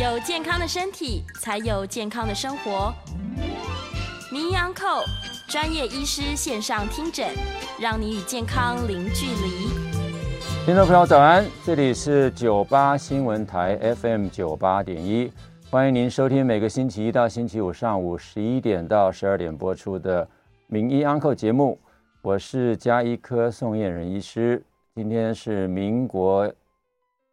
有健康的身体，才有健康的生活。名医安扣专业医师线上听诊，让你与健康零距离。听众朋友早安，这里是九八新闻台 FM 九八点一，欢迎您收听每个星期一到星期五上午十一点到十二点播出的名医安扣节目。我是加医科宋燕仁医师，今天是民国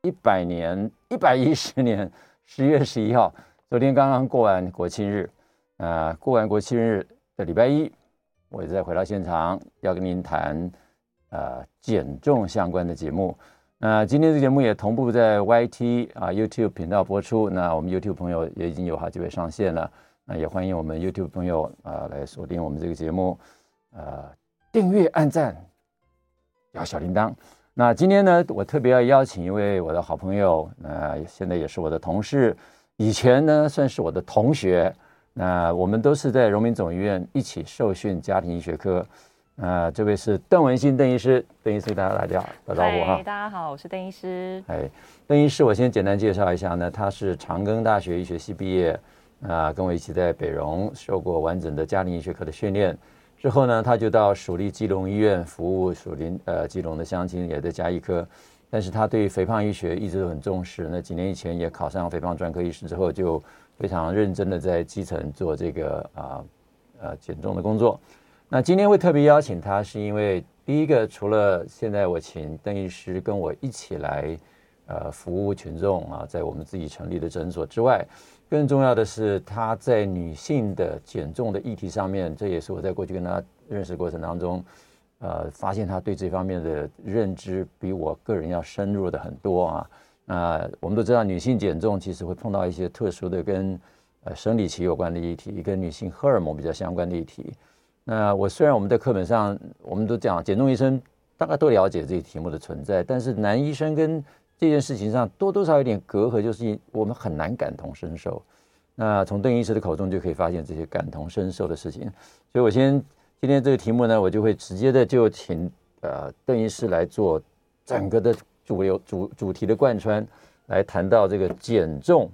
一百年一百一十年十月十一号，昨天刚刚过完国庆日。啊、过完国庆日的礼拜一，我再回到现场，要跟您谈呃减重相关的节目。那今天这个节目也同步在 YT 啊 YouTube 频道播出。那我们 YouTube 朋友也已经有好几位上线了，那也欢迎我们 YouTube 朋友啊、来锁定我们这个节目，呃，订阅、按赞、摇小铃铛。那今天呢，我特别要邀请一位我的好朋友，那、呃、现在也是我的同事，以前呢算是我的同学。那我们都是在荣民总医院一起受训家庭医学科。啊，这位是邓文新邓医师，邓医师给大家大家打招呼哈。大家好，我是邓医师。哎，邓医师，我先简单介绍一下呢，他是长庚大学医学系毕业，啊，跟我一起在北荣受过完整的家庭医学科的训练。之后呢，他就到蜀立基隆医院服务，蜀立呃基隆的乡亲也在家医科。但是他对肥胖医学一直都很重视。那几年以前也考上肥胖专科医师之后就。非常认真的在基层做这个啊呃减重的工作。那今天会特别邀请他，是因为第一个，除了现在我请邓医师跟我一起来呃服务群众啊，在我们自己成立的诊所之外，更重要的是他在女性的减重的议题上面，这也是我在过去跟他认识过程当中，呃，发现他对这方面的认知比我个人要深入的很多啊。那我们都知道，女性减重其实会碰到一些特殊的跟呃生理期有关的议题，跟女性荷尔蒙比较相关的议题。那我虽然我们在课本上我们都讲减重医生大概都了解这些题目的存在，但是男医生跟这件事情上多多少少有点隔阂，就是我们很难感同身受。那从邓医师的口中就可以发现这些感同身受的事情。所以我先今天这个题目呢，我就会直接的就请呃邓医师来做整个的。主流主主题的贯穿，来谈到这个减重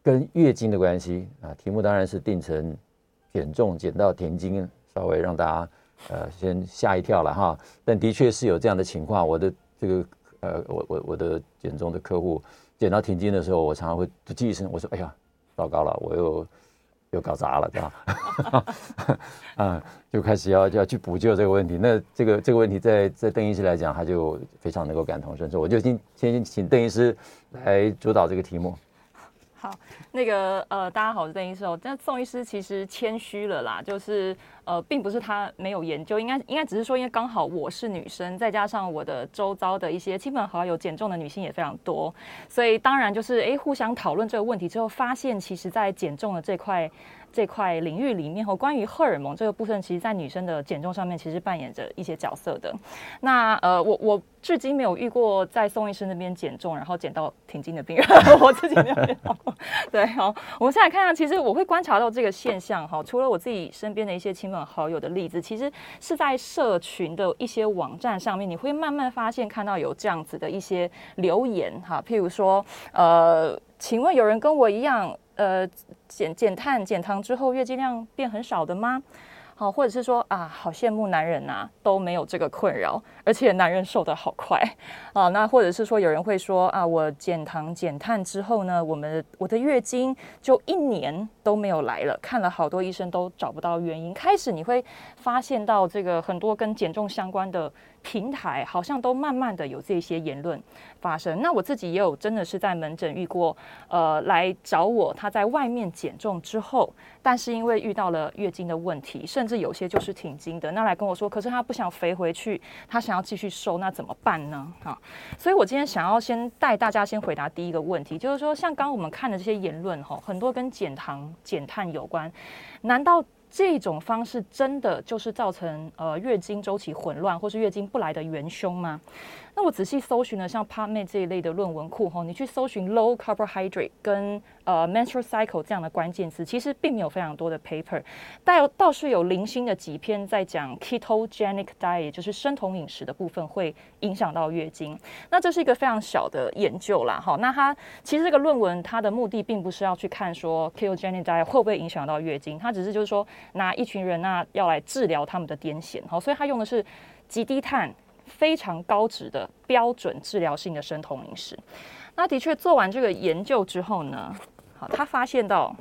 跟月经的关系啊，题目当然是定成减重减到停经，稍微让大家呃先吓一跳了哈。但的确是有这样的情况，我的这个呃我我我的减重的客户减到停经的时候，我常常会就记一声，我说哎呀糟糕了，我又。又搞砸了，对吧？啊，就开始要就要去补救这个问题。那这个这个问题，在在邓医师来讲，他就非常能够感同身受。我就先先请邓医师来主导这个题目。好，那个呃，大家好，我是邓医师哦。但宋医师其实谦虚了啦，就是呃，并不是他没有研究，应该应该只是说，因为刚好我是女生，再加上我的周遭的一些亲朋好友减重的女性也非常多，所以当然就是哎，互相讨论这个问题之后，发现其实在减重的这块。这块领域里面，和关于荷尔蒙这个部分，其实，在女生的减重上面，其实扮演着一些角色的。那呃，我我至今没有遇过在宋医生那边减重，然后减到停经的病人，我自己没有见到过。对，好，我们现在看看，其实我会观察到这个现象哈。除了我自己身边的一些亲朋好友的例子，其实是在社群的一些网站上面，你会慢慢发现看到有这样子的一些留言哈。譬如说，呃，请问有人跟我一样？呃，减减碳减糖之后月经量变很少的吗？好，或者是说啊，好羡慕男人呐，都没有这个困扰，而且男人瘦得好快啊。那或者是说有人会说啊，我减糖减碳之后呢，我们我的月经就一年都没有来了，看了好多医生都找不到原因。开始你会发现到这个很多跟减重相关的。平台好像都慢慢的有这些言论发生。那我自己也有真的是在门诊遇过，呃，来找我，他在外面减重之后，但是因为遇到了月经的问题，甚至有些就是停经的，那来跟我说，可是他不想肥回去，他想要继续瘦，那怎么办呢？啊，所以我今天想要先带大家先回答第一个问题，就是说，像刚刚我们看的这些言论哈，很多跟减糖减碳有关，难道这种方式真的就是造成呃月经周期混乱或是月经不来的元凶吗？那我仔细搜寻了像 PubMed 这一类的论文库吼，你去搜寻 low carbohydrate 跟呃 menstrual cycle 这样的关键词，其实并没有非常多的 paper，但有倒是有零星的几篇在讲 ketogenic diet，就是生酮饮食的部分会影响到月经。那这是一个非常小的研究啦，哈。那它其实这个论文它的目的并不是要去看说 ketogenic diet 会不会影响到月经，它只是就是说拿一群人啊要来治疗他们的癫痫，好，所以它用的是极低碳。非常高值的标准治疗性的生酮饮食，那的确做完这个研究之后呢，好，他发现到，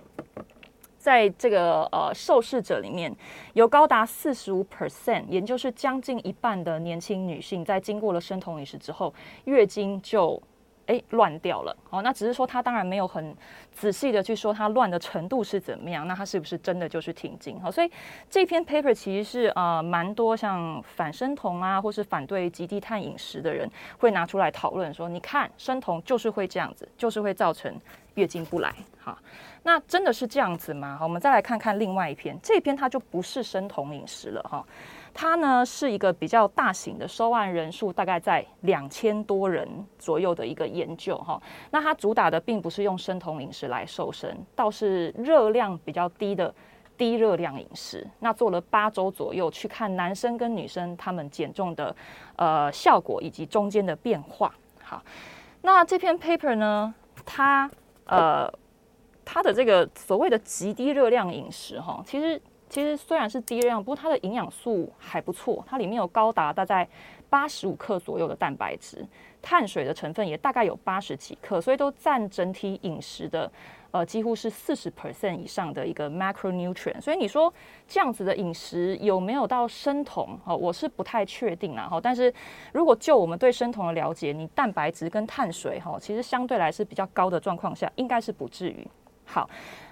在这个呃受试者里面有高达四十五 percent，也就是将近一半的年轻女性，在经过了生酮饮食之后，月经就。哎，乱掉了。好，那只是说他当然没有很仔细的去说它乱的程度是怎么样。那它是不是真的就是停经？好，所以这篇 paper 其实是呃蛮多像反生酮啊，或是反对极低碳饮食的人会拿出来讨论说，你看生酮就是会这样子，就是会造成月经不来。好，那真的是这样子吗？好，我们再来看看另外一篇，这篇它就不是生酮饮食了哈。它呢是一个比较大型的，收案人数大概在两千多人左右的一个研究哈。那它主打的并不是用生酮饮食来瘦身，倒是热量比较低的低热量饮食。那做了八周左右，去看男生跟女生他们减重的呃效果以及中间的变化。好，那这篇 paper 呢，它呃它的这个所谓的极低热量饮食哈，其实。其实虽然是低热量，不过它的营养素还不错。它里面有高达大概八十五克左右的蛋白质，碳水的成分也大概有八十几克，所以都占整体饮食的呃几乎是四十 percent 以上的一个 macronutrient。所以你说这样子的饮食有没有到生酮？哈，我是不太确定啦。哈，但是如果就我们对生酮的了解，你蛋白质跟碳水哈，其实相对来是比较高的状况下，应该是不至于。好。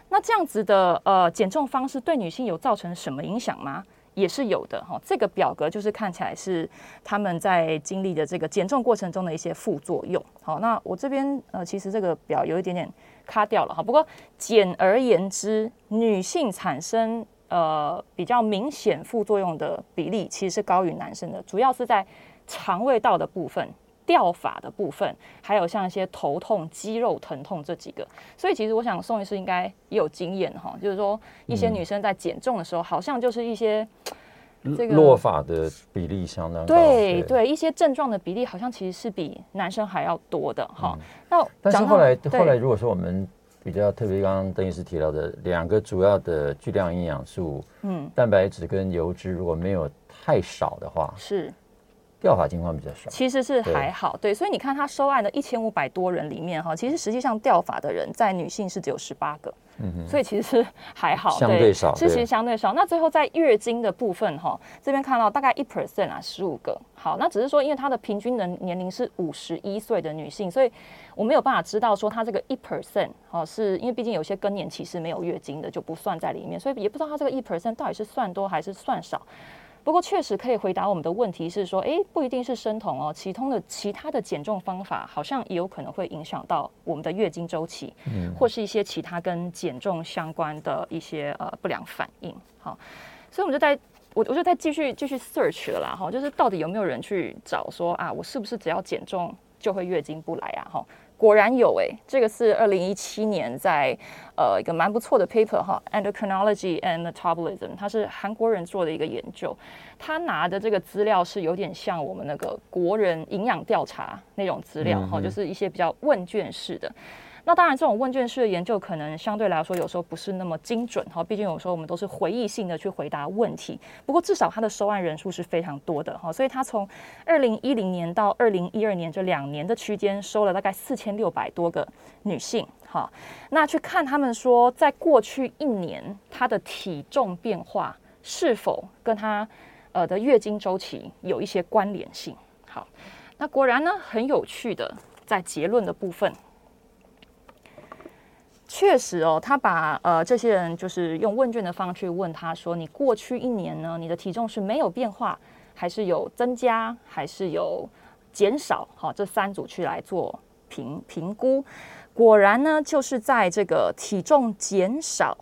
那这样子的呃减重方式对女性有造成什么影响吗？也是有的哈。这个表格就是看起来是他们在经历的这个减重过程中的一些副作用。好，那我这边呃其实这个表有一点点卡掉了哈。不过简而言之，女性产生呃比较明显副作用的比例其实是高于男生的，主要是在肠胃道的部分。掉发的部分，还有像一些头痛、肌肉疼痛这几个，所以其实我想宋医师应该也有经验哈，就是说一些女生在减重的时候，好像就是一些这个落发的比例相当高，对对，一些症状的比例好像其实是比男生还要多的哈。那但是后来后来如果说我们比较特别，刚刚邓医师提到的两个主要的巨量营养素，嗯，蛋白质跟油脂如果没有太少的话，是。掉发情况比较少，其实是还好，对，对，所以你看他收案的一千五百多人里面哈，其实实际上掉发的人在女性是只有十八个，嗯哼，所以其实是还好，相对少，是其实相对少。那最后在月经的部分哈，这边看到大概一 percent 啊，十五个。好，那只是说因为他的平均的年龄是五十一岁的女性，所以我没有办法知道说她这个一 percent 哦，是因为毕竟有些更年期是没有月经的，就不算在里面，所以也不知道他这个一 percent 到底是算多还是算少。不过确实可以回答我们的问题是说，诶，不一定是生酮哦，其通的其他的减重方法好像也有可能会影响到我们的月经周期，嗯，或是一些其他跟减重相关的一些呃不良反应。好，所以我们就在我我就在继续继续 search 了啦，哈，就是到底有没有人去找说啊，我是不是只要减重就会月经不来啊？哈。果然有诶、欸，这个是二零一七年在呃一个蛮不错的 paper 哈，Endocrinology and Metabolism，它是韩国人做的一个研究，他拿的这个资料是有点像我们那个国人营养调查那种资料哈，就是一些比较问卷式的。那当然，这种问卷式的研究可能相对来说有时候不是那么精准哈，毕竟有时候我们都是回忆性的去回答问题。不过至少它的收案人数是非常多的哈，所以它从二零一零年到二零一二年这两年的区间收了大概四千六百多个女性哈。那去看他们说，在过去一年她的体重变化是否跟她呃的月经周期有一些关联性？好，那果然呢，很有趣的，在结论的部分。确实哦，他把呃这些人就是用问卷的方式问他说：“你过去一年呢，你的体重是没有变化，还是有增加，还是有减少？”好，这三组去来做评评估。果然呢，就是在这个体重减少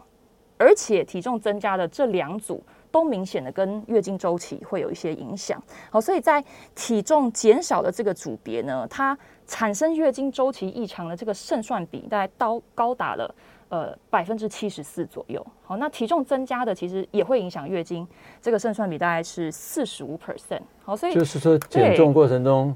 而且体重增加的这两组都明显的跟月经周期会有一些影响。好，所以在体重减少的这个组别呢，它产生月经周期异常的这个胜算比大概高高达了呃百分之七十四左右。好，那体重增加的其实也会影响月经，这个胜算比大概是四十五 percent。好，所以就是说减重过程中，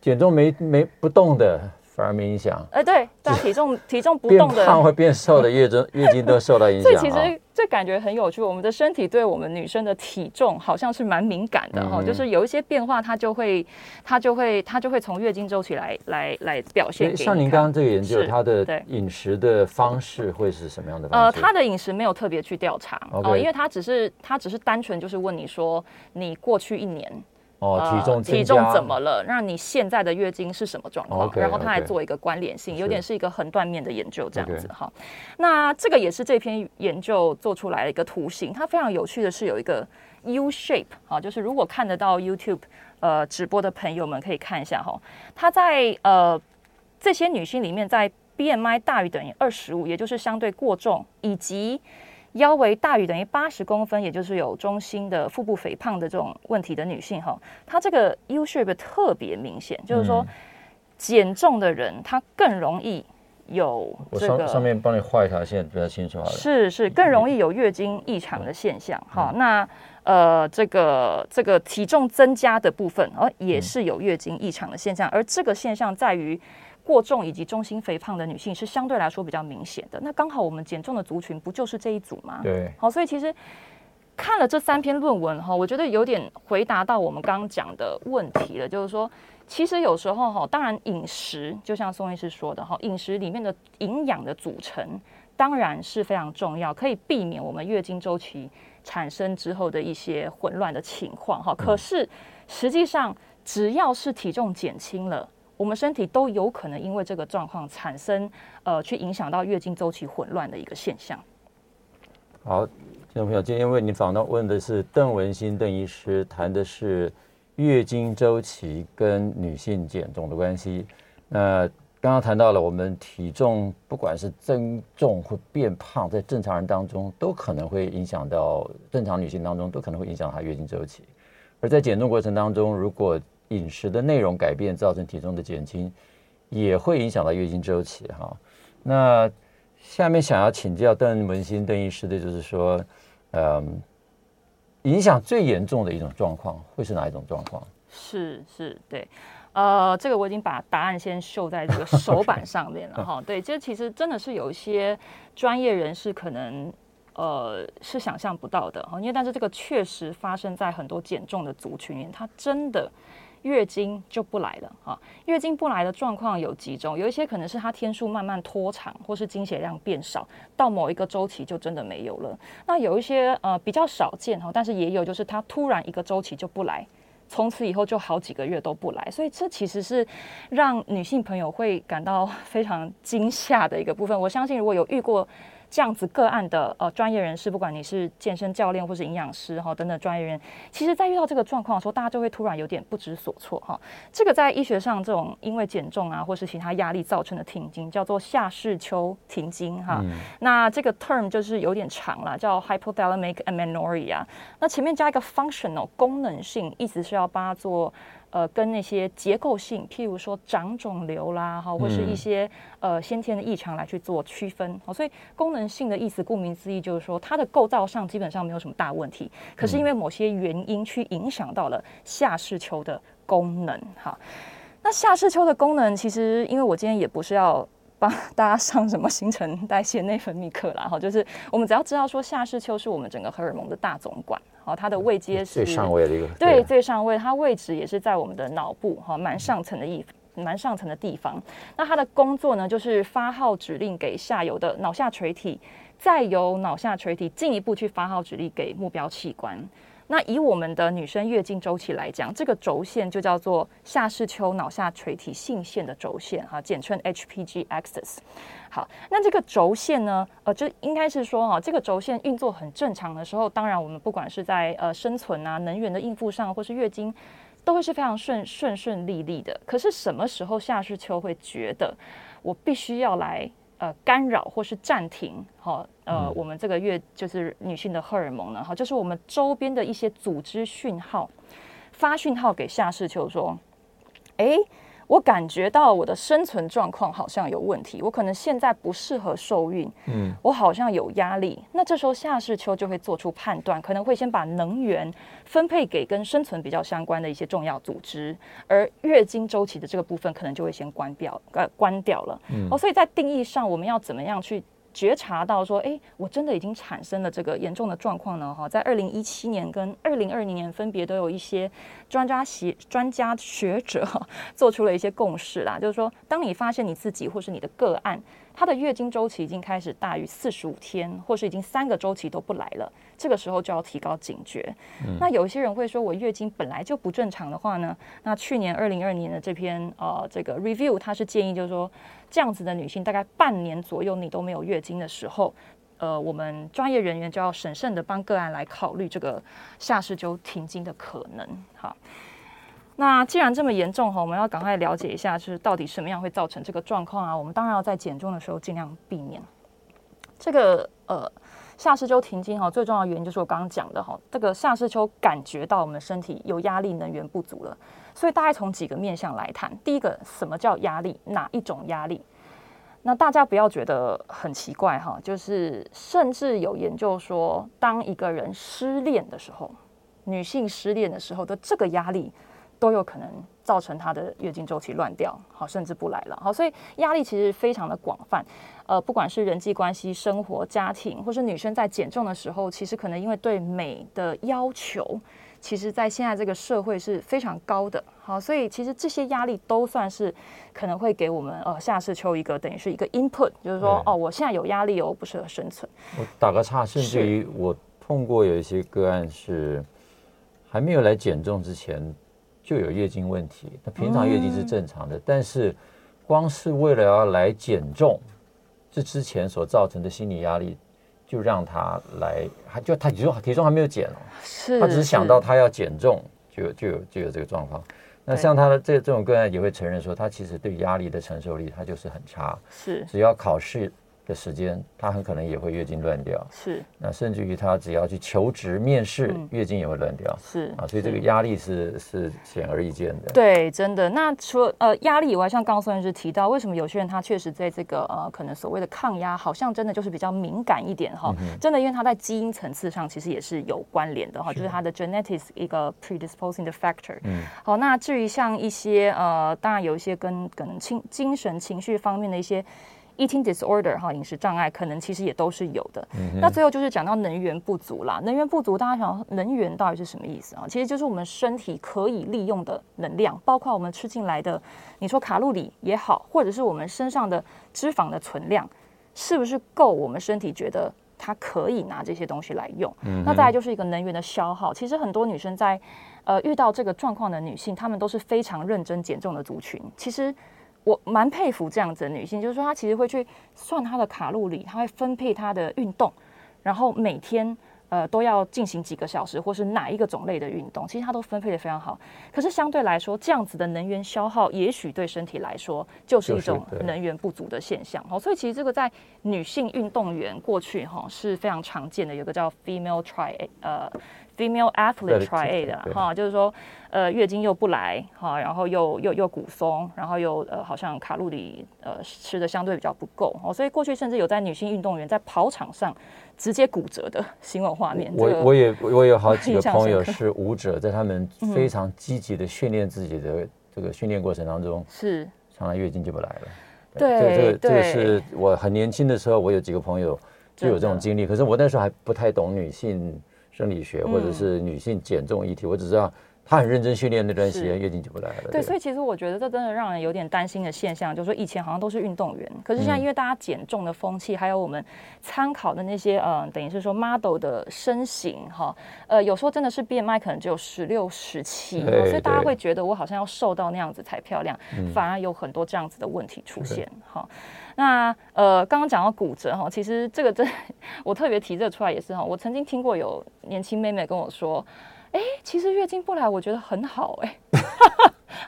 减重没没不动的。反而没影响。哎，对，但体重体重不动的，变胖会变瘦的月经月经都受到影响。所以其实这感觉很有趣，我们的身体对我们女生的体重好像是蛮敏感的哈，嗯、就是有一些变化，它就会它就会它就会从月经周期来来来表现。像您刚刚这个研究，它的饮食的方式会是什么样的方式？呃，他的饮食没有特别去调查哦因为他只是他只是单纯就是问你说，你过去一年。哦，体重、呃、体重怎么了？让你现在的月经是什么状况？Okay, 然后他还做一个关联性有点是一个横断面的研究这样子哈。那这个也是这篇研究做出来的一个图形。它非常有趣的是有一个 U shape 啊，就是如果看得到 YouTube 呃直播的朋友们可以看一下哈。它在呃这些女性里面，在 BMI 大于等于二十五，也就是相对过重以及。腰围大于等于八十公分，也就是有中心的腹部肥胖的这种问题的女性，哈，她这个 U shape 特别明显，就是说减重的人她更容易有这个。我上上面帮你画一条线，比较清楚好了。是是，更容易有月经异常的现象，哈、嗯。那呃，这个这个体重增加的部分，哦，也是有月经异常的现象，而这个现象在于。过重以及中心肥胖的女性是相对来说比较明显的。那刚好我们减重的族群不就是这一组吗？对。好，所以其实看了这三篇论文哈，我觉得有点回答到我们刚刚讲的问题了。就是说，其实有时候哈，当然饮食就像宋医师说的哈，饮食里面的营养的组成当然是非常重要，可以避免我们月经周期产生之后的一些混乱的情况哈。可是实际上，只要是体重减轻了。我们身体都有可能因为这个状况产生，呃，去影响到月经周期混乱的一个现象。好，听众朋友，今天为你访到问的是邓文心邓医师，谈的是月经周期跟女性减重的关系。那刚刚谈到了我们体重不管是增重或变胖，在正常人当中都可能会影响到正常女性当中都可能会影响她月经周期，而在减重过程当中，如果饮食的内容改变造成体重的减轻，也会影响到月经周期哈。那下面想要请教邓文心邓医师的就是说，嗯，影响最严重的一种状况会是哪一种状况？是是，对，呃，这个我已经把答案先秀在这个 手板上面了哈。对，这其实真的是有一些专业人士可能呃是想象不到的哈，因为但是这个确实发生在很多减重的族群里面，它真的。月经就不来了啊！月经不来的状况有几种，有一些可能是它天数慢慢拖长，或是经血量变少，到某一个周期就真的没有了。那有一些呃比较少见哈，但是也有就是它突然一个周期就不来，从此以后就好几个月都不来，所以这其实是让女性朋友会感到非常惊吓的一个部分。我相信如果有遇过。这样子个案的呃专业人士，不管你是健身教练或是营养师哈等等专业人，其实在遇到这个状况的时候，大家就会突然有点不知所措哈。这个在医学上，这种因为减重啊或是其他压力造成的停经，叫做下视丘停经哈。嗯、那这个 term 就是有点长了，叫 hypothalamic amenorrhea。那前面加一个 functional 功能性，意思是要帮他做。呃，跟那些结构性，譬如说长肿瘤啦，哈，或是一些呃先天的异常来去做区分。好，所以功能性的意思，顾名思义就是说，它的构造上基本上没有什么大问题，可是因为某些原因去影响到了下视丘的功能。哈，那下视丘的功能，其实因为我今天也不是要帮大家上什么新陈代谢内分泌课啦，哈，就是我们只要知道说下视丘是我们整个荷尔蒙的大总管。好，它的位阶是最上位的一个，对，对最上位，它位置也是在我们的脑部哈，蛮上层的一蛮上层的地方。那它的工作呢，就是发号指令给下游的脑下垂体，再由脑下垂体进一步去发号指令给目标器官。那以我们的女生月经周期来讲，这个轴线就叫做下视丘脑下垂体性腺的轴线哈，简称 HPG axis。好，那这个轴线呢，呃，就应该是说哈，这个轴线运作很正常的时候，当然我们不管是在呃生存啊、能源的应付上，或是月经，都会是非常顺顺顺利利的。可是什么时候下视丘会觉得我必须要来呃干扰或是暂停，哈，呃，我们这个月就是女性的荷尔蒙呢，好，就是我们周边的一些组织讯号发讯号给下视丘说，哎。我感觉到我的生存状况好像有问题，我可能现在不适合受孕，嗯，我好像有压力。那这时候夏世秋就会做出判断，可能会先把能源分配给跟生存比较相关的一些重要组织，而月经周期的这个部分可能就会先关掉，呃，关掉了。嗯，哦，所以在定义上，我们要怎么样去？觉察到说，哎，我真的已经产生了这个严重的状况呢。哈，在二零一七年跟二零二零年，分别都有一些专家学专家学者 做出了一些共识啦，就是说，当你发现你自己或是你的个案，他的月经周期已经开始大于四十五天，或是已经三个周期都不来了，这个时候就要提高警觉。嗯、那有一些人会说，我月经本来就不正常的话呢？那去年二零二年的这篇呃这个 review，它是建议就是说，这样子的女性大概半年左右你都没有月经的时候，呃，我们专业人员就要审慎的帮个案来考虑这个下视秋停经的可能。好。那既然这么严重哈，我们要赶快了解一下，就是到底什么样会造成这个状况啊？我们当然要在减重的时候尽量避免这个呃夏视秋停经哈。最重要原因就是我刚刚讲的哈，这个夏视秋感觉到我们身体有压力，能源不足了。所以大概从几个面向来谈，第一个，什么叫压力？哪一种压力？那大家不要觉得很奇怪哈，就是甚至有研究说，当一个人失恋的时候，女性失恋的时候的这个压力。都有可能造成她的月经周期乱掉，好，甚至不来了，好，所以压力其实非常的广泛，呃，不管是人际关系、生活、家庭，或是女生在减重的时候，其实可能因为对美的要求，其实在现在这个社会是非常高的，好，所以其实这些压力都算是可能会给我们呃夏世秋一个等于是一个 input，就是说哦，我现在有压力哦，不适合生存。我打个岔，甚至于我碰过有一些个案是还没有来减重之前。就有月经问题，那平常月经是正常的，嗯、但是光是为了要来减重，这之前所造成的心理压力，就让他来，还就他体重体重还没有减哦，是他只是想到他要减重，就就有就有这个状况。那像他的这这种个案也会承认说，他其实对压力的承受力他就是很差，是只要考试。的时间，他很可能也会月经乱掉。是，那甚至于他只要去求职面试，嗯、月经也会乱掉。是啊，所以这个压力是是显而易见的。对，真的。那除了呃压力以外，像刚刚孙医师提到，为什么有些人他确实在这个呃可能所谓的抗压，好像真的就是比较敏感一点哈。嗯、真的，因为他在基因层次上其实也是有关联的哈，是就是他的 genetics 一个 predisposing 的 factor。嗯。好，那至于像一些呃，当然有一些跟可能情精神情绪方面的一些。Eating disorder 哈，饮食障碍可能其实也都是有的。嗯、那最后就是讲到能源不足啦。能源不足，大家想能源到底是什么意思啊？其实就是我们身体可以利用的能量，包括我们吃进来的，你说卡路里也好，或者是我们身上的脂肪的存量，是不是够我们身体觉得它可以拿这些东西来用？嗯、那再来就是一个能源的消耗。其实很多女生在呃遇到这个状况的女性，她们都是非常认真减重的族群。其实。我蛮佩服这样子的女性，就是说她其实会去算她的卡路里，她会分配她的运动，然后每天呃都要进行几个小时，或是哪一个种类的运动，其实她都分配的非常好。可是相对来说，这样子的能源消耗，也许对身体来说就是一种能源不足的现象。哦，所以其实这个在女性运动员过去哈是非常常见的，有个叫 female triad 呃。Female athlete triad 的哈，就是说，呃，月经又不来哈，然后又又又骨松，然后又呃，好像卡路里呃吃的相对比较不够哦，所以过去甚至有在女性运动员在跑场上直接骨折的 新闻画面。我我也我有好几 个朋友是 舞者，在他们非常积极的训练自己的这个训练过程当中，是常常月经就不来了。对，这个这个是我很年轻的时候，我有几个朋友就有这种经历，可是我那时候还不太懂女性。生理学或者是女性减重议题，嗯、我只知道她很认真训练那段时间，月经就不来了。对，所以其实我觉得这真的让人有点担心的现象，就是说以前好像都是运动员，可是现在因为大家减重的风气，还有我们参考的那些嗯、呃，等于是说 model 的身形哈，呃，有时候真的是 BMI 可能只有十六、十七，所以大家会觉得我好像要瘦到那样子才漂亮，嗯、反而有很多这样子的问题出现哈。那呃，刚刚讲到骨折哈，其实这个真 我特别提这出来也是哈。我曾经听过有年轻妹妹跟我说，哎，其实月经不来我觉得很好哎。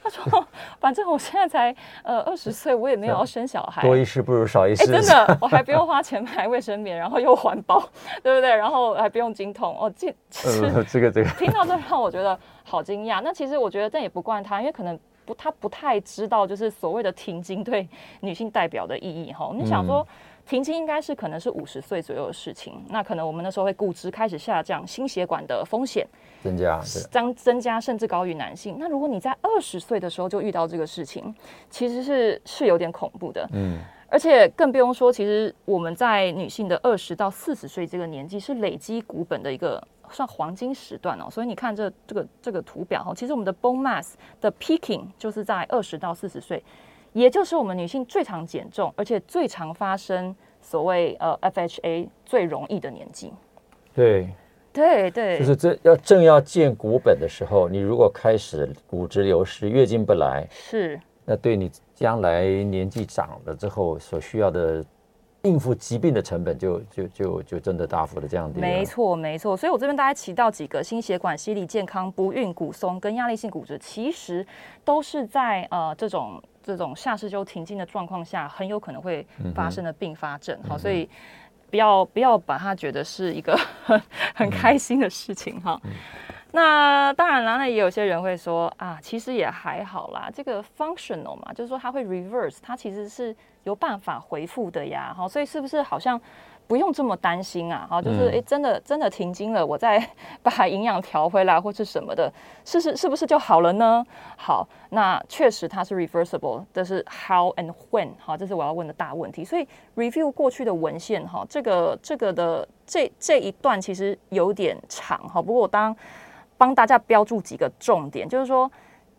他说反正我现在才呃二十岁，我也没有要生小孩，多一事不如少一事。哎，真的，我还不用花钱买卫生棉，然后又环保，对不对？然后还不用经痛哦，这呃，这个这个，听到这让我觉得好惊讶。那其实我觉得这也不怪他，因为可能不他不太知道，就是所谓的停经对女性代表的意义哈。你想说。嗯停经应该是可能是五十岁左右的事情，那可能我们那时候会骨质开始下降，心血管的风险增加，增增加甚至高于男性。那如果你在二十岁的时候就遇到这个事情，其实是是有点恐怖的。嗯，而且更不用说，其实我们在女性的二十到四十岁这个年纪是累积骨本的一个算黄金时段哦。所以你看这这个这个图表哈，其实我们的 bone mass 的 peaking 就是在二十到四十岁。也就是我们女性最常减重，而且最常发生所谓呃 FHA 最容易的年纪。对，对对，就是这要正要见骨本的时候，你如果开始骨质流失、月经不来，是，那对你将来年纪长了之后所需要的应付疾病的成本就，就就就就真的大幅的降低。没错没错，所以我这边大概提到几个心血管、心理健康、不孕、骨松跟压力性骨折，其实都是在呃这种。这种下视丘停经的状况下，很有可能会发生的并发症。好、嗯，所以不要不要把它觉得是一个很 很开心的事情哈。嗯、那当然啦，那也有些人会说啊，其实也还好啦，这个 functional 嘛，就是说它会 reverse，它其实是有办法回复的呀。好，所以是不是好像？不用这么担心啊，好，就是哎，真的真的停经了，我再 把营养调回来或是什么的，是是是不是就好了呢？好，那确实它是 reversible，这是 how and when，好，这是我要问的大问题。所以 review 过去的文献哈，这个这个的这这一段其实有点长哈，不过我当帮大家标注几个重点，就是说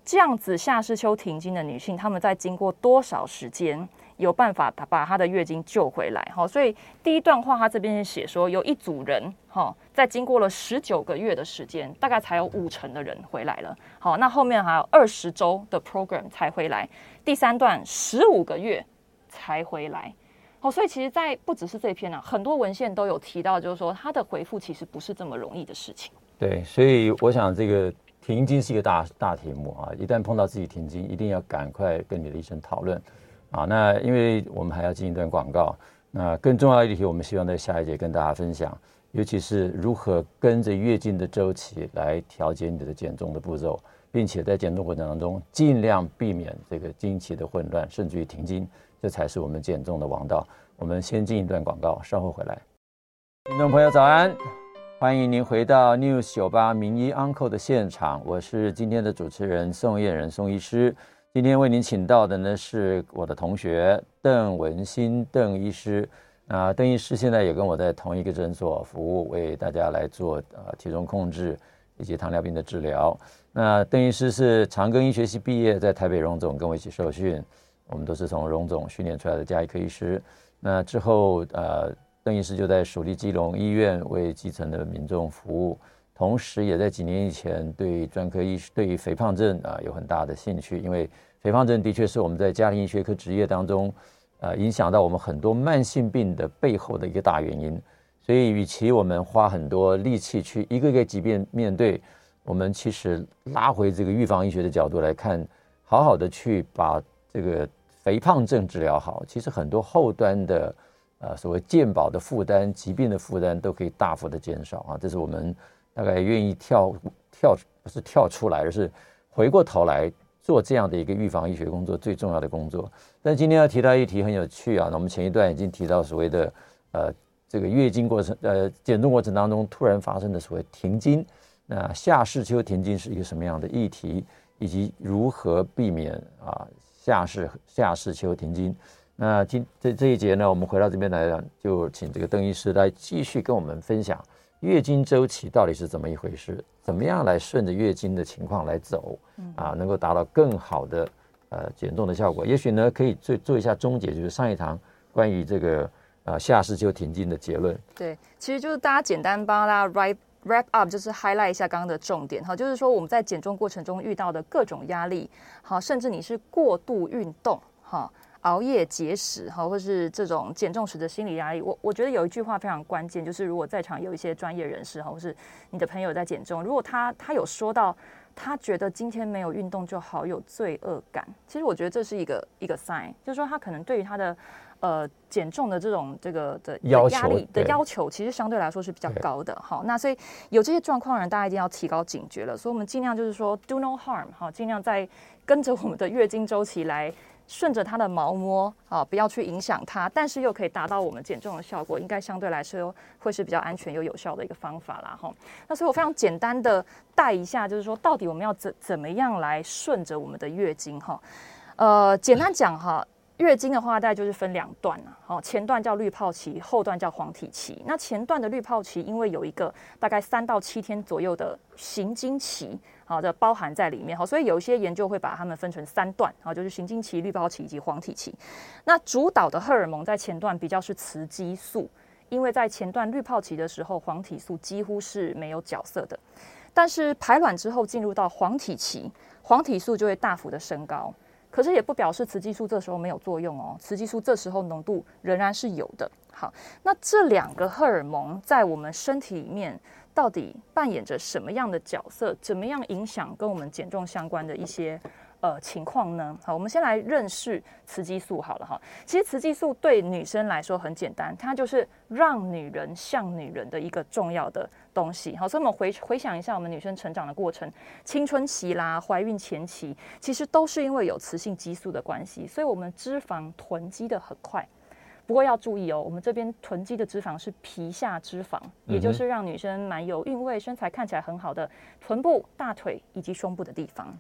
这样子夏世秋停经的女性，她们在经过多少时间？有办法把她的月经救回来，哈，所以第一段话他这边写说，有一组人，哈，在经过了十九个月的时间，大概才有五成的人回来了，好，那后面还有二十周的 program 才回来，第三段十五个月才回来，好，所以其实，在不只是这篇啊，很多文献都有提到，就是说他的回复其实不是这么容易的事情。对，所以我想这个停经是一个大大题目啊，一旦碰到自己停经，一定要赶快跟你的医生讨论。啊，那因为我们还要进一段广告，那更重要的一题，我们希望在下一节跟大家分享，尤其是如何跟着月经的周期来调节你的减重的步骤，并且在减重过程当中尽量避免这个经期的混乱，甚至于停经，这才是我们减重的王道。我们先进一段广告，稍后回来。听众朋友早安，欢迎您回到 News 九八名医 Uncle 的现场，我是今天的主持人宋燕仁宋医师。今天为您请到的呢是我的同学邓文新邓医师啊，邓医师现在也跟我在同一个诊所服务，为大家来做呃体重控制以及糖尿病的治疗。那邓医师是长庚医学系毕业，在台北荣总跟我一起受训，我们都是从荣总训练出来的家医科医师。那之后呃，邓医师就在蜀立基隆医院为基层的民众服务。同时，也在几年以前对专科医师对于肥胖症啊有很大的兴趣，因为肥胖症的确是我们在家庭医学科职业当中，呃，影响到我们很多慢性病的背后的一个大原因。所以，与其我们花很多力气去一个个疾病面对，我们其实拉回这个预防医学的角度来看，好好的去把这个肥胖症治疗好，其实很多后端的呃所谓健保的负担、疾病的负担都可以大幅的减少啊，这是我们。大概愿意跳跳不是跳出来，而是回过头来做这样的一个预防医学工作最重要的工作。但今天要提到一题很有趣啊，那我们前一段已经提到所谓的呃这个月经过程呃减重过程当中突然发生的所谓停经，那下视丘停经是一个什么样的议题，以及如何避免啊下视下视丘停经？那今这这一节呢，我们回到这边来讲，就请这个邓医师来继续跟我们分享。月经周期到底是怎么一回事？怎么样来顺着月经的情况来走啊，能够达到更好的呃减重的效果？也许呢，可以做做一下终结，就是上一堂关于这个呃下视丘停经的结论。对，其实就是大家简单帮大家 wrap wrap up，就是 highlight 一下刚刚的重点哈，就是说我们在减重过程中遇到的各种压力，好，甚至你是过度运动哈。熬夜、节食，哈，或是这种减重时的心理压力，我我觉得有一句话非常关键，就是如果在场有一些专业人士，哈，或是你的朋友在减重，如果他他有说到他觉得今天没有运动就好有罪恶感。其实我觉得这是一个一个 sign，就是说他可能对于他的呃减重的这种这个的压力的要求，其实相对来说是比较高的。哈，那所以有这些状况的人，大家一定要提高警觉了。所以我们尽量就是说 do no harm，哈，尽量在跟着我们的月经周期来。顺着它的毛摸啊，不要去影响它，但是又可以达到我们减重的效果，应该相对来说会是比较安全又有效的一个方法啦哈。那所以我非常简单的带一下，就是说到底我们要怎怎么样来顺着我们的月经哈？呃，简单讲哈。月经的话，大概就是分两段啊。好，前段叫滤泡期，后段叫黄体期。那前段的滤泡期，因为有一个大概三到七天左右的行经期，好的包含在里面，好，所以有一些研究会把它们分成三段，好，就是行经期、滤泡期以及黄体期。那主导的荷尔蒙在前段比较是雌激素，因为在前段滤泡期的时候，黄体素几乎是没有角色的，但是排卵之后进入到黄体期，黄体素就会大幅的升高。可是也不表示雌激素这时候没有作用哦，雌激素这时候浓度仍然是有的。好，那这两个荷尔蒙在我们身体里面到底扮演着什么样的角色？怎么样影响跟我们减重相关的一些？呃，情况呢？好，我们先来认识雌激素好了哈。其实雌激素对女生来说很简单，它就是让女人像女人的一个重要的东西。好，所以我们回回想一下我们女生成长的过程，青春期啦、怀孕前期，其实都是因为有雌性激素的关系，所以我们脂肪囤积的很快。不过要注意哦，我们这边囤积的脂肪是皮下脂肪，也就是让女生蛮有韵味、身材看起来很好的臀部、大腿以及胸部的地方。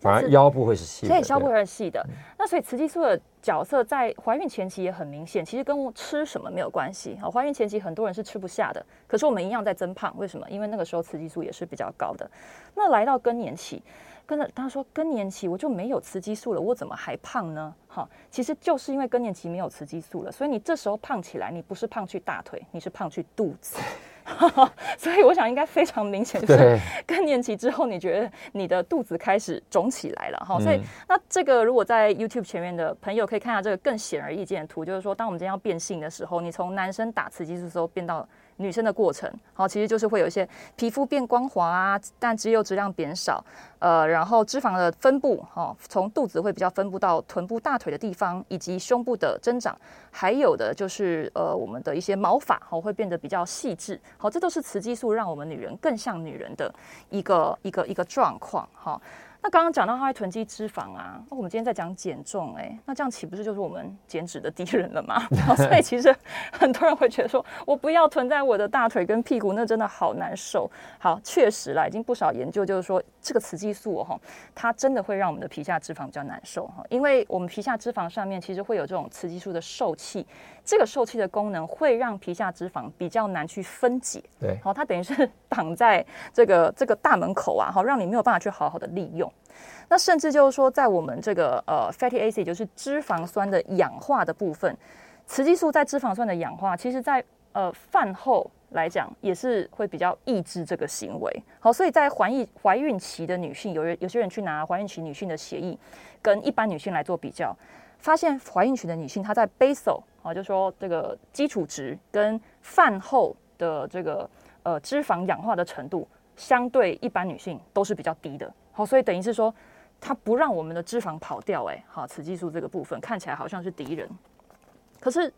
反而腰部会是细的，所以腰部会是细的。那所以雌激素的角色在怀孕前期也很明显，其实跟我吃什么没有关系。好，怀孕前期很多人是吃不下的，可是我们一样在增胖，为什么？因为那个时候雌激素也是比较高的。那来到更年期，跟着他说更年期我就没有雌激素了，我怎么还胖呢？哈，其实就是因为更年期没有雌激素了，所以你这时候胖起来，你不是胖去大腿，你是胖去肚子。所以我想应该非常明显，就是更年期之后，你觉得你的肚子开始肿起来了哈。所以那这个如果在 YouTube 前面的朋友可以看下这个更显而易见的图，就是说当我们今天要变性的时候，你从男生打雌激素的时候变到。女生的过程，好，其实就是会有一些皮肤变光滑啊，但肌肉质量变少，呃，然后脂肪的分布，哈，从肚子会比较分布到臀部、大腿的地方，以及胸部的增长，还有的就是呃，我们的一些毛发，哈，会变得比较细致，好，这都是雌激素让我们女人更像女人的一个一个一个状况，哈。那刚刚讲到它会囤积脂肪啊，那我们今天在讲减重，哎，那这样岂不是就是我们减脂的敌人了吗？所以其实很多人会觉得说，我不要囤在我的大腿跟屁股，那真的好难受。好，确实啦，已经不少研究就是说，这个雌激素哈，它真的会让我们的皮下脂肪比较难受哈，因为我们皮下脂肪上面其实会有这种雌激素的受器，这个受气的功能会让皮下脂肪比较难去分解。对，好，它等于是 挡在这个这个大门口啊，好，让你没有办法去好好的利用。那甚至就是说，在我们这个呃 fatty acid，就是脂肪酸的氧化的部分，雌激素在脂肪酸的氧化，其实在呃饭后来讲也是会比较抑制这个行为。好，所以在怀孕怀孕期的女性，有人有些人去拿怀孕期女性的血液跟一般女性来做比较，发现怀孕期的女性她在 basal 啊，就说这个基础值跟饭后的这个呃脂肪氧化的程度，相对一般女性都是比较低的。好，所以等于是说，它不让我们的脂肪跑掉，哎，好，雌激素这个部分看起来好像是敌人，可是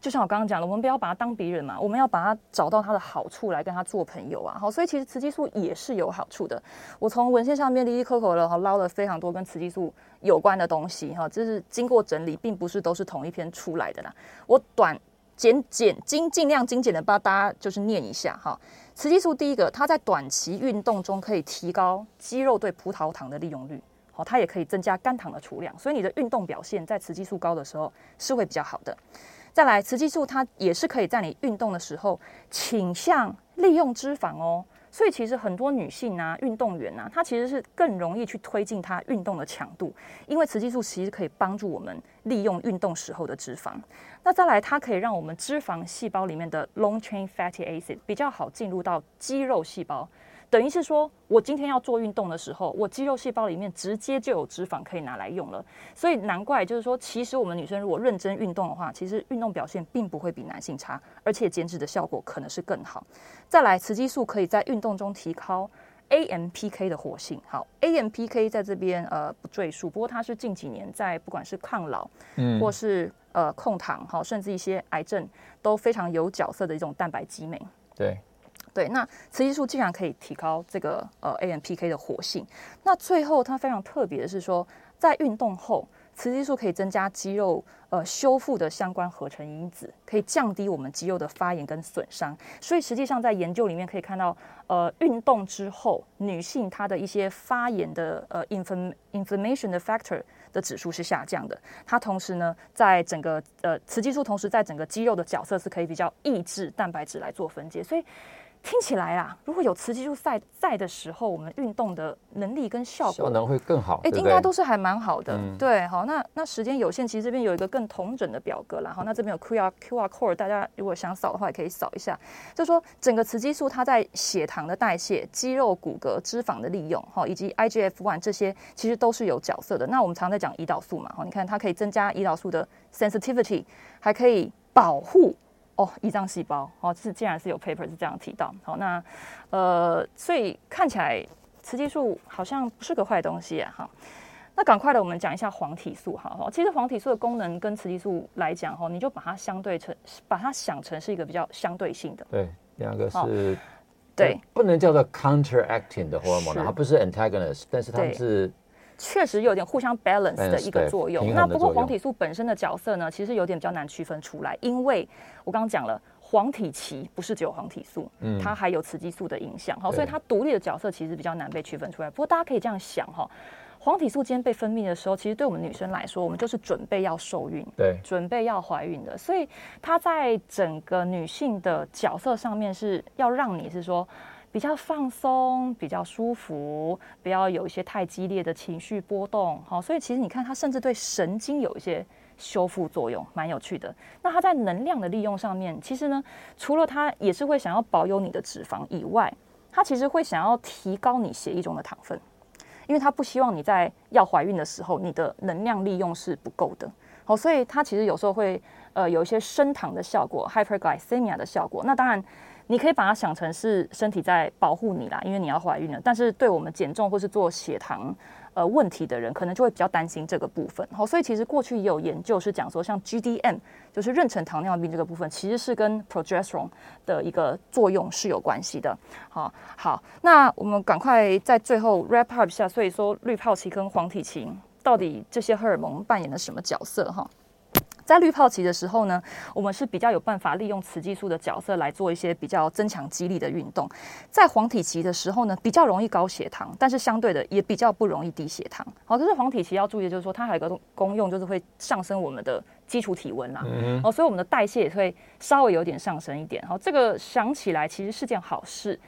就像我刚刚讲了，我们不要把它当敌人嘛，我们要把它找到它的好处来跟它做朋友啊。好，所以其实雌激素也是有好处的。我从文献上面哩哩抠抠的哈捞了非常多跟雌激素有关的东西哈，这是经过整理，并不是都是同一篇出来的啦。我短简简精尽量精简的帮大家就是念一下哈。雌激素第一个，它在短期运动中可以提高肌肉对葡萄糖的利用率，好，它也可以增加肝糖的储量，所以你的运动表现在雌激素高的时候是会比较好的。再来，雌激素它也是可以在你运动的时候倾向利用脂肪哦。所以其实很多女性啊，运动员啊，她其实是更容易去推进她运动的强度，因为雌激素其实可以帮助我们利用运动时候的脂肪。那再来，它可以让我们脂肪细胞里面的 long chain fatty acids 比较好进入到肌肉细胞。等于是说，我今天要做运动的时候，我肌肉细胞里面直接就有脂肪可以拿来用了。所以难怪，就是说，其实我们女生如果认真运动的话，其实运动表现并不会比男性差，而且减脂的效果可能是更好。再来，雌激素可以在运动中提高 AMPK 的活性。好，AMPK 在这边呃不赘述，不过它是近几年在不管是抗老，嗯，或是呃控糖，好，甚至一些癌症都非常有角色的一种蛋白激酶。对。对，那雌激素竟然可以提高这个呃 AMPK 的活性。那最后它非常特别的是说，在运动后，雌激素可以增加肌肉呃修复的相关合成因子，可以降低我们肌肉的发炎跟损伤。所以实际上在研究里面可以看到，呃，运动之后女性她的一些发炎的呃 infl inflammation 的 factor 的指数是下降的。它同时呢，在整个呃雌激素同时在整个肌肉的角色是可以比较抑制蛋白质来做分解，所以。听起来啊，如果有雌激素在在的时候，我们运动的能力跟效果可能会更好。哎，应该都是还蛮好的。嗯、对，好，那那时间有限，其实这边有一个更同整的表格啦。好，那这边有 QR QR code，大家如果想扫的话，也可以扫一下。就是说整个雌激素它在血糖的代谢、肌肉骨骼、脂肪的利用，哈，以及 IGF one 这些，其实都是有角色的。那我们常在讲胰岛素嘛，哈，你看它可以增加胰岛素的 sensitivity，还可以保护。哦，胰脏细胞，哦，是竟然是有 paper 是这样提到，好，那呃，所以看起来雌激素好像不是个坏东西啊，哈，那赶快的，我们讲一下黄体素，哈，哈，其实黄体素的功能跟雌激素来讲，哈，你就把它相对成，把它想成是一个比较相对性的，对，两个是，对，不能叫做 counteracting 的 hormone，它不是 antagonist，但是它们是。确实有点互相 balance 的一个作用。那不过黄体素本身的角色呢，其实有点比较难区分出来，因为我刚刚讲了，黄体期不是只有黄体素，嗯，它还有雌激素的影响，好，所以它独立的角色其实比较难被区分出来。不过大家可以这样想哈，黄体素今天被分泌的时候，其实对我们女生来说，我们就是准备要受孕，对，准备要怀孕的，所以它在整个女性的角色上面是要让你是说。比较放松，比较舒服，不要有一些太激烈的情绪波动，好，所以其实你看它甚至对神经有一些修复作用，蛮有趣的。那它在能量的利用上面，其实呢，除了它也是会想要保有你的脂肪以外，它其实会想要提高你血液中的糖分，因为它不希望你在要怀孕的时候，你的能量利用是不够的，好，所以它其实有时候会呃有一些升糖的效果，hyperglycemia 的效果。那当然。你可以把它想成是身体在保护你啦，因为你要怀孕了。但是对我们减重或是做血糖呃问题的人，可能就会比较担心这个部分。好，所以其实过去也有研究是讲说，像 GDM 就是妊娠糖尿病这个部分，其实是跟 progesterone 的一个作用是有关系的。好，好，那我们赶快在最后 wrap up 一下。所以说，滤泡期跟黄体期到底这些荷尔蒙扮演了什么角色？哈。在滤泡期的时候呢，我们是比较有办法利用雌激素的角色来做一些比较增强肌力的运动。在黄体期的时候呢，比较容易高血糖，但是相对的也比较不容易低血糖。好，可是黄体期要注意的就是说，它还有一个功用，就是会上升我们的基础体温啦。嗯。哦，所以我们的代谢也会稍微有点上升一点。好，这个想起来其实是件好事。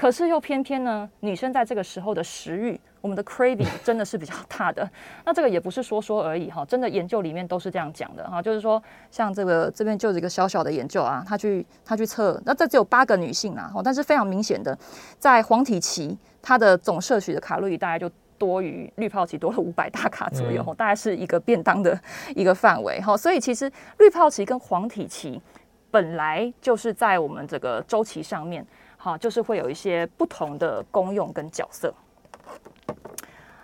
可是又偏偏呢，女生在这个时候的食欲，我们的 craving 真的是比较大的。那这个也不是说说而已哈，真的研究里面都是这样讲的哈，就是说像这个这边就是一个小小的研究啊，他去他去测，那这只有八个女性啊，但是非常明显的，在黄体期，它的总摄取的卡路里大概就多于滤泡期多了五百大卡左右，大概是一个便当的 一个范围哈。所以其实滤泡期跟黄体期本来就是在我们这个周期上面。好，就是会有一些不同的功用跟角色。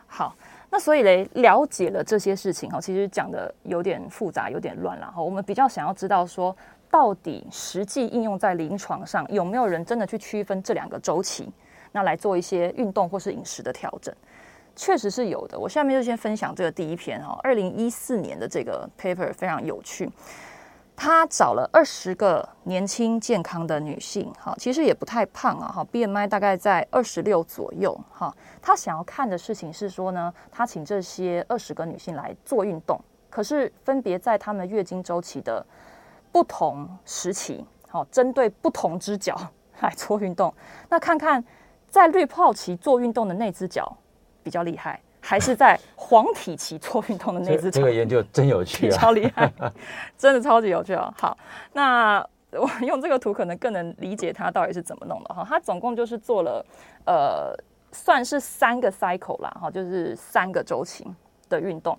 好，那所以嘞，了解了这些事情哈，其实讲的有点复杂，有点乱了哈。我们比较想要知道说，到底实际应用在临床上有没有人真的去区分这两个周期，那来做一些运动或是饮食的调整？确实是有的。我下面就先分享这个第一篇哈，二零一四年的这个 paper 非常有趣。他找了二十个年轻健康的女性，哈，其实也不太胖啊，哈，BMI 大概在二十六左右，哈。他想要看的事情是说呢，他请这些二十个女性来做运动，可是分别在她们月经周期的不同时期，好，针对不同只脚来做运动，那看看在滤泡期做运动的那只脚比较厉害。还是在黄体期做运动的那只，这个研究真有趣啊，超厉害，真的超级有趣哦。好，那我用这个图可能更能理解它到底是怎么弄的哈。它总共就是做了呃，算是三个 cycle 啦，哈，就是三个周期的运动。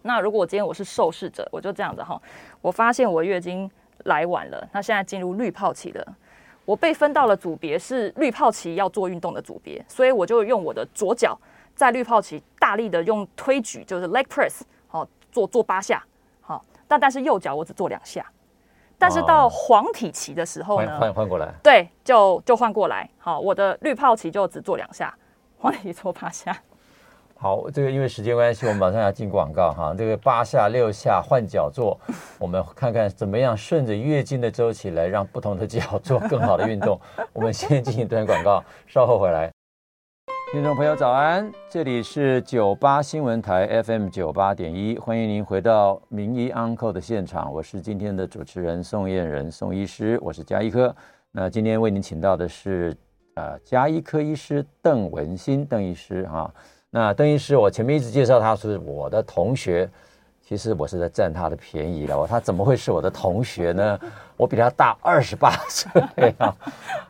那如果我今天我是受试者，我就这样子哈，我发现我月经来晚了，那现在进入滤泡期了。我被分到了组别是绿泡旗要做运动的组别，所以我就用我的左脚在绿泡旗大力的用推举，就是 leg press，好，做做八下，好，但但是右脚我只做两下。但是到黄体旗的时候呢，换换过来，对，就就换过来。好，我的绿泡旗就只做两下，黄体期做八下。好，这个因为时间关系，我们马上要进广告哈。这个八下六下换脚做，我们看看怎么样顺着月经的周期来让不同的脚做更好的运动。我们先进行一段广告，稍后回来。听众朋友早安，这里是九八新闻台 FM 九八点一，欢迎您回到名医 Uncle 的现场，我是今天的主持人宋燕人宋医师，我是加医科。那今天为您请到的是呃加医科医师邓文新邓医师哈。那邓医师，我前面一直介绍他是我的同学，其实我是在占他的便宜了，他怎么会是我的同学呢？我比他大二十八岁啊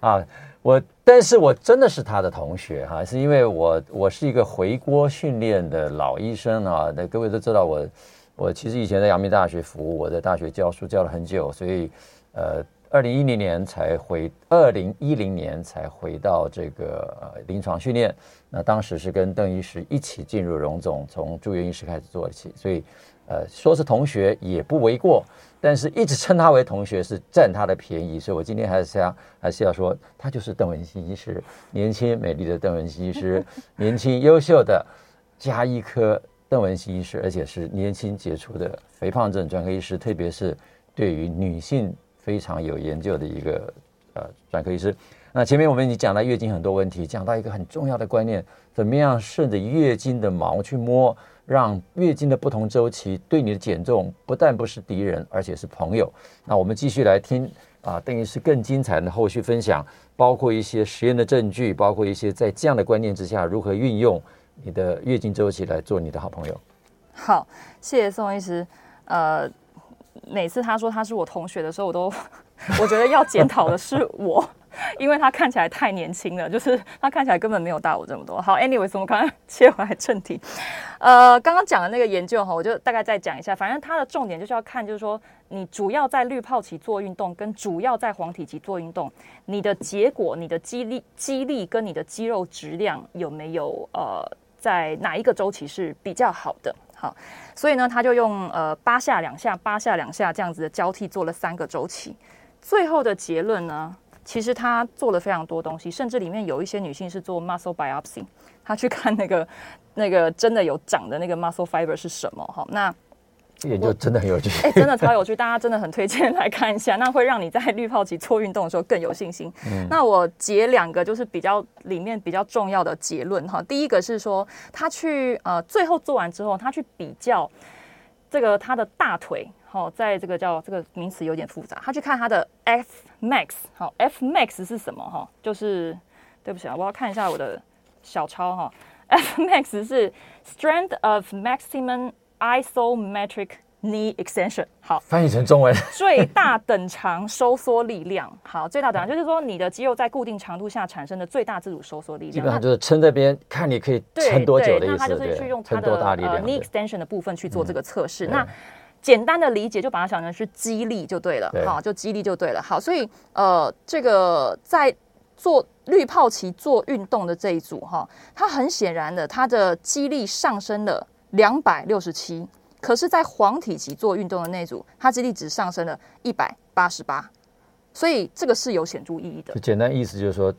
啊！我，但是我真的是他的同学哈，是因为我我是一个回锅训练的老医生啊。那各位都知道我，我其实以前在阳明大学服务，我在大学教书教了很久，所以呃，二零一零年才回，二零一零年才回到这个临床训练。那当时是跟邓医师一起进入荣总，从住院医师开始做起，所以呃，说是同学也不为过。但是一直称他为同学是占他的便宜，所以我今天还是要还是要说，他就是邓文心医师，年轻美丽的邓文心医师，年轻优秀的加医科邓文心医师，而且是年轻杰出的肥胖症专科医师，特别是对于女性非常有研究的一个呃专科医师。那前面我们已经讲到月经很多问题，讲到一个很重要的观念，怎么样顺着月经的毛去摸。让月经的不同周期对你的减重不但不是敌人，而且是朋友。那我们继续来听啊，邓医师更精彩的后续分享，包括一些实验的证据，包括一些在这样的观念之下如何运用你的月经周期来做你的好朋友。好，谢谢宋医师。呃，每次他说他是我同学的时候，我都我觉得要检讨的是我。因为他看起来太年轻了，就是他看起来根本没有大我这么多。好，anyways，我们刚刚 切回来正题。呃，刚刚讲的那个研究哈，我就大概再讲一下。反正它的重点就是要看，就是说你主要在滤泡期做运动，跟主要在黄体期做运动，你的结果、你的肌力、肌力跟你的肌肉质量有没有呃，在哪一个周期是比较好的？好，所以呢，他就用呃八下两下、八下两下这样子的交替做了三个周期，最后的结论呢？其实他做了非常多东西，甚至里面有一些女性是做 muscle biopsy，她去看那个那个真的有长的那个 muscle fiber 是什么哈。那研究真的很有趣，哎，真的超有趣，大家真的很推荐来看一下，那会让你在滤泡期做运动的时候更有信心。嗯、那我截两个就是比较里面比较重要的结论哈。第一个是说，他去呃最后做完之后，他去比较这个他的大腿。好，在这个叫这个名词有点复杂，他去看他的 F max，好，F max 是什么？哈，就是对不起啊，我要看一下我的小抄哈，F max 是 strength of maximum isometric knee extension，好，翻译成中文，最大等长收缩力量，好，最大等长就是说你的肌肉在固定长度下产生的最大自主收缩力量，基本上就是撑这边，看你可以撑多久的意思，就是去用他的呃 knee extension 的部分去做这个测试，嗯、那。简单的理解就把它想成是肌力就对了，好，就肌力就对了。好，所以呃，这个在做滤泡期做运动的这一组哈，它很显然的，它的肌力上升了两百六十七，可是，在黄体期做运动的那组，它肌力值上升了一百八十八，所以这个是有显著意义的。简单意思就是说。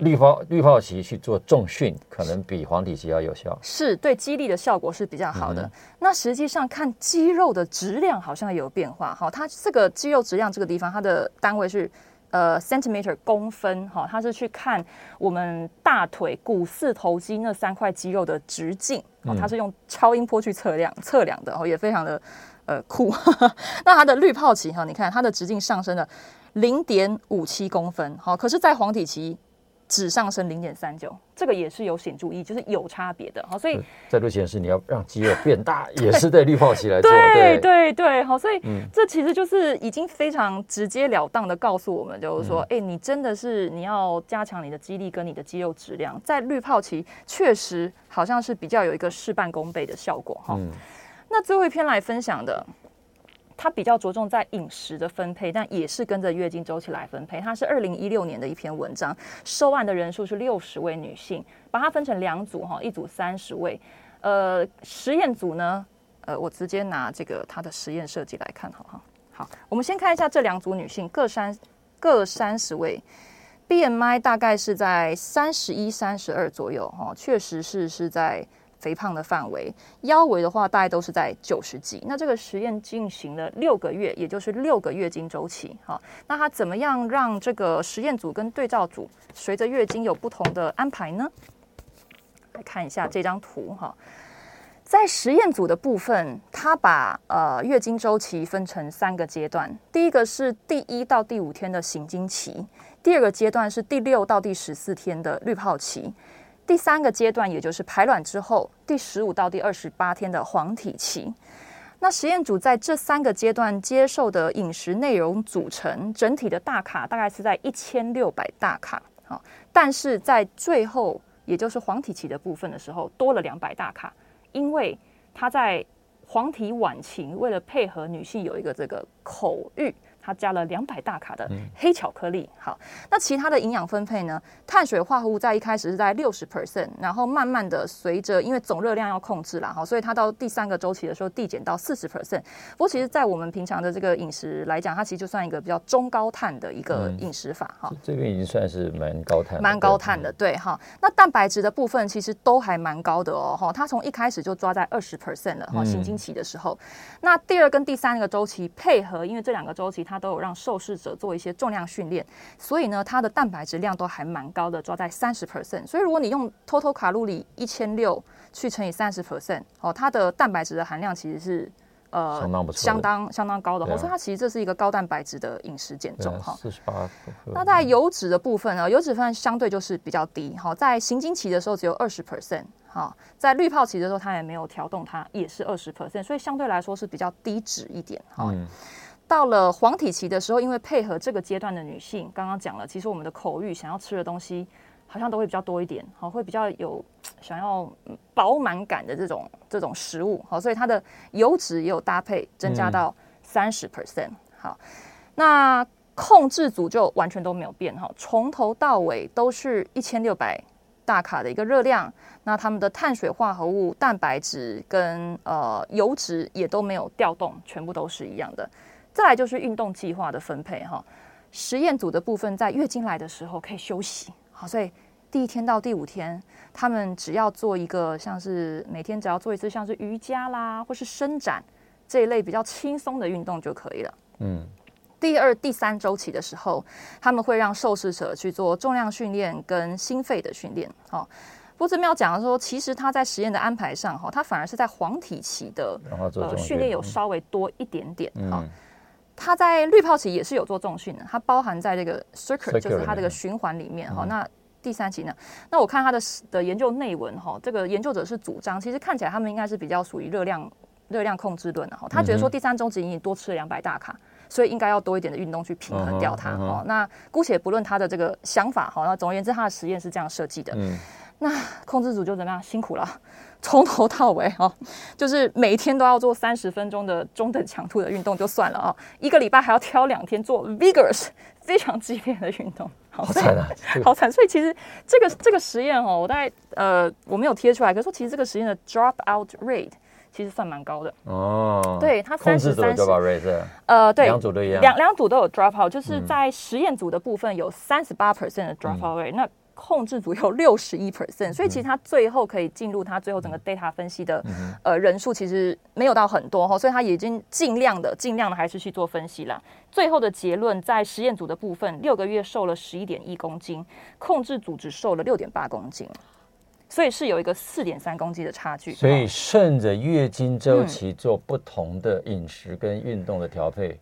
绿泡绿泡期去做重训，可能比黄体期要有效，是对肌力的效果是比较好的。嗯、那实际上看肌肉的质量好像也有变化，哈，它这个肌肉质量这个地方，它的单位是呃 centimeter 公分，哈，它是去看我们大腿股四头肌那三块肌肉的直径，哦，它是用超音波去测量测量的，哦，也非常的呃酷。那它的滤泡期哈，你看它的直径上升了零点五七公分，好，可是，在黄体期。只上升零点三九，这个也是有显著意义，就是有差别的。好，所以在录前是你要让肌肉变大，也是在滤泡期来做。对对对，好，所以这其实就是已经非常直截了当的告诉我们，就是说，哎、嗯，你真的是你要加强你的肌力跟你的肌肉质量，在滤泡期确实好像是比较有一个事半功倍的效果。哈、嗯，那最后一篇来分享的。它比较着重在饮食的分配，但也是跟着月经周期来分配。它是二零一六年的一篇文章，受案的人数是六十位女性，把它分成两组哈，一组三十位。呃，实验组呢，呃，我直接拿这个它的实验设计来看，好哈。好，我们先看一下这两组女性，各三各三十位，BMI 大概是在三十一、三十二左右哈，确实是是在。肥胖的范围，腰围的话大概都是在九十几。那这个实验进行了六个月，也就是六个月经周期。好，那它怎么样让这个实验组跟对照组随着月经有不同的安排呢？来看一下这张图哈，在实验组的部分，它把呃月经周期分成三个阶段，第一个是第一到第五天的行经期，第二个阶段是第六到第十四天的滤泡期。第三个阶段，也就是排卵之后第十五到第二十八天的黄体期。那实验组在这三个阶段接受的饮食内容组成，整体的大卡大概是在一千六百大卡。好，但是在最后，也就是黄体期的部分的时候，多了两百大卡，因为它在黄体晚期，为了配合女性有一个这个口欲。它加了两百大卡的黑巧克力。好，那其他的营养分配呢？碳水化合物在一开始是在六十 percent，然后慢慢的随着因为总热量要控制啦，哈，所以它到第三个周期的时候递减到四十 percent。不过其实，在我们平常的这个饮食来讲，它其实就算一个比较中高碳的一个饮食法哈。这个已经算是蛮高碳，蛮高碳的，对哈。那蛋白质的部分其实都还蛮高的哦，哈。它从一开始就抓在二十 percent 了哈，行经期的时候。那第二跟第三个周期配合，因为这两个周期它都有让受试者做一些重量训练，所以呢，它的蛋白质量都还蛮高的，抓在三十 percent。所以如果你用 total 卡路里一千六去乘以三十 percent，哦，它的蛋白质的含量其实是呃相当相当相当高的。所以它其实这是一个高蛋白质的饮食减重哈。四十八。那在油脂的部分呢，油脂分相对就是比较低，哈，在行经期的时候只有二十 percent，哈，在滤泡期的时候它也没有调动，它也是二十 percent，所以相对来说是比较低脂一点，哈。嗯到了黄体期的时候，因为配合这个阶段的女性，刚刚讲了，其实我们的口欲想要吃的东西好像都会比较多一点，好，会比较有想要饱满感的这种这种食物，好，所以它的油脂也有搭配增加到三十 percent，好，那控制组就完全都没有变哈，从头到尾都是一千六百大卡的一个热量，那他们的碳水化合物、蛋白质跟呃油脂也都没有调动，全部都是一样的。再来就是运动计划的分配哈，实验组的部分在月经来的时候可以休息，好，所以第一天到第五天，他们只要做一个像是每天只要做一次像是瑜伽啦，或是伸展这一类比较轻松的运动就可以了。嗯，第二、第三周期的时候，他们会让受试者去做重量训练跟心肺的训练。好，不过这边要讲的说，其实他在实验的安排上哈，他反而是在黄体期的呃训练有稍微多一点点哈。它在滤泡期也是有做重训的，它包含在这个 circuit，就是它这个循环里面哈。那第三期呢？那我看它的的研究内文哈，这个研究者是主张，其实看起来他们应该是比较属于热量热量控制论的哈。他觉得说第三周期已经多吃了两百大卡，所以应该要多一点的运动去平衡掉它哈。那姑且不论他的这个想法哈，那总而言之，他的实验是这样设计的。那控制组就怎么样？辛苦了。从头到尾哦，就是每天都要做三十分钟的中等强度的运动就算了啊，一个礼拜还要挑两天做 vigorous 非常激烈的运动，好惨啊，好惨！所以其实这个这个实验哦，我大概呃我没有贴出来，可是说其实这个实验的 drop out rate 其实算蛮高的哦。对，它三十三十呃对，两组都一样，两两组都有 drop out，就是在实验组的部分有三十八 percent 的 drop out rate，、嗯、那。控制组有六十一 percent，所以其实他最后可以进入他最后整个 data 分析的呃人数其实没有到很多哈，所以他已经尽量的尽量的还是去做分析了。最后的结论在实验组的部分，六个月瘦了十一点一公斤，控制组只瘦了六点八公斤，所以是有一个四点三公斤的差距。所以顺着月经周期做不同的饮食跟运动的调配，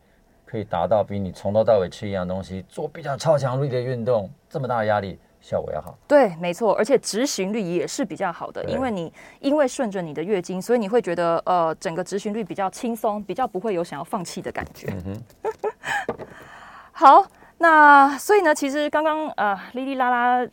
可以达到比你从头到尾吃一样东西，做比较超强力的运动这么大的压力。效果要好，对，没错，而且执行率也是比较好的，因为你因为顺着你的月经，所以你会觉得呃，整个执行率比较轻松，比较不会有想要放弃的感觉。嗯哼，好，那所以呢，其实刚刚呃，哩哩啦啦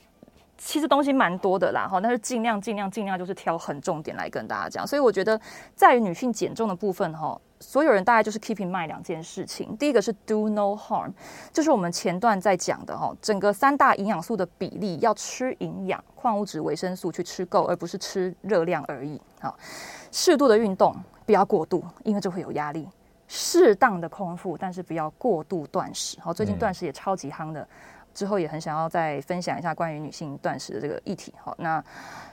其实东西蛮多的啦，哈，但是尽量尽量尽量就是挑很重点来跟大家讲。所以我觉得在于女性减重的部分，哈，所有人大概就是 keep in mind 两件事情。第一个是 do no harm，就是我们前段在讲的哈，整个三大营养素的比例要吃营养、矿物质、维生素去吃够，而不是吃热量而已。好，适度的运动，不要过度，因为就会有压力。适当的空腹，但是不要过度断食。好，最近断食也超级夯的。嗯之后也很想要再分享一下关于女性断食的这个议题。好，那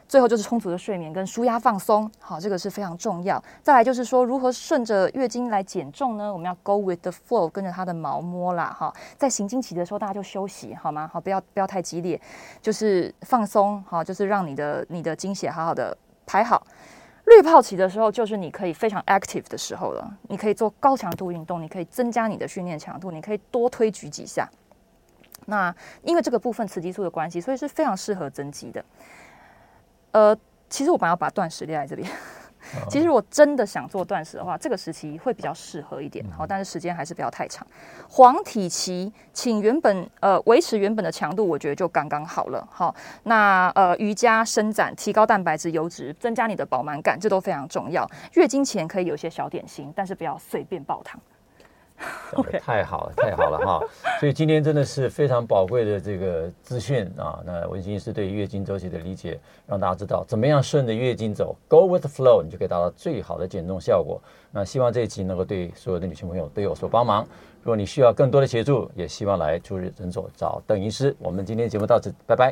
最后就是充足的睡眠跟舒压放松。好，这个是非常重要。再来就是说，如何顺着月经来减重呢？我们要 go with the flow，跟着它的毛摸啦。哈，在行经期的时候，大家就休息好吗？好，不要不要太激烈，就是放松。好，就是让你的你的经血好好的排好。滤泡期的时候，就是你可以非常 active 的时候了。你可以做高强度运动，你可以增加你的训练强度，你可以多推举几下。那因为这个部分雌激素的关系，所以是非常适合增肌的。呃，其实我本来要把断食列在这边。其实我真的想做断食的话，这个时期会比较适合一点。好，但是时间还是不要太长。黄体期，请原本呃维持原本的强度，我觉得就刚刚好了。好，那呃瑜伽伸展，提高蛋白质、油脂，增加你的饱满感，这都非常重要。月经前可以有些小点心，但是不要随便爆糖。Okay. 太好了，太好了哈！所以今天真的是非常宝贵的这个资讯啊。那文心医师对月经周期的理解，让大家知道怎么样顺着月经走，Go with the flow，你就可以达到最好的减重效果。那希望这一集能够对所有的女性朋友都有所帮忙。如果你需要更多的协助，也希望来主日诊所找邓医师。我们今天节目到此，拜拜。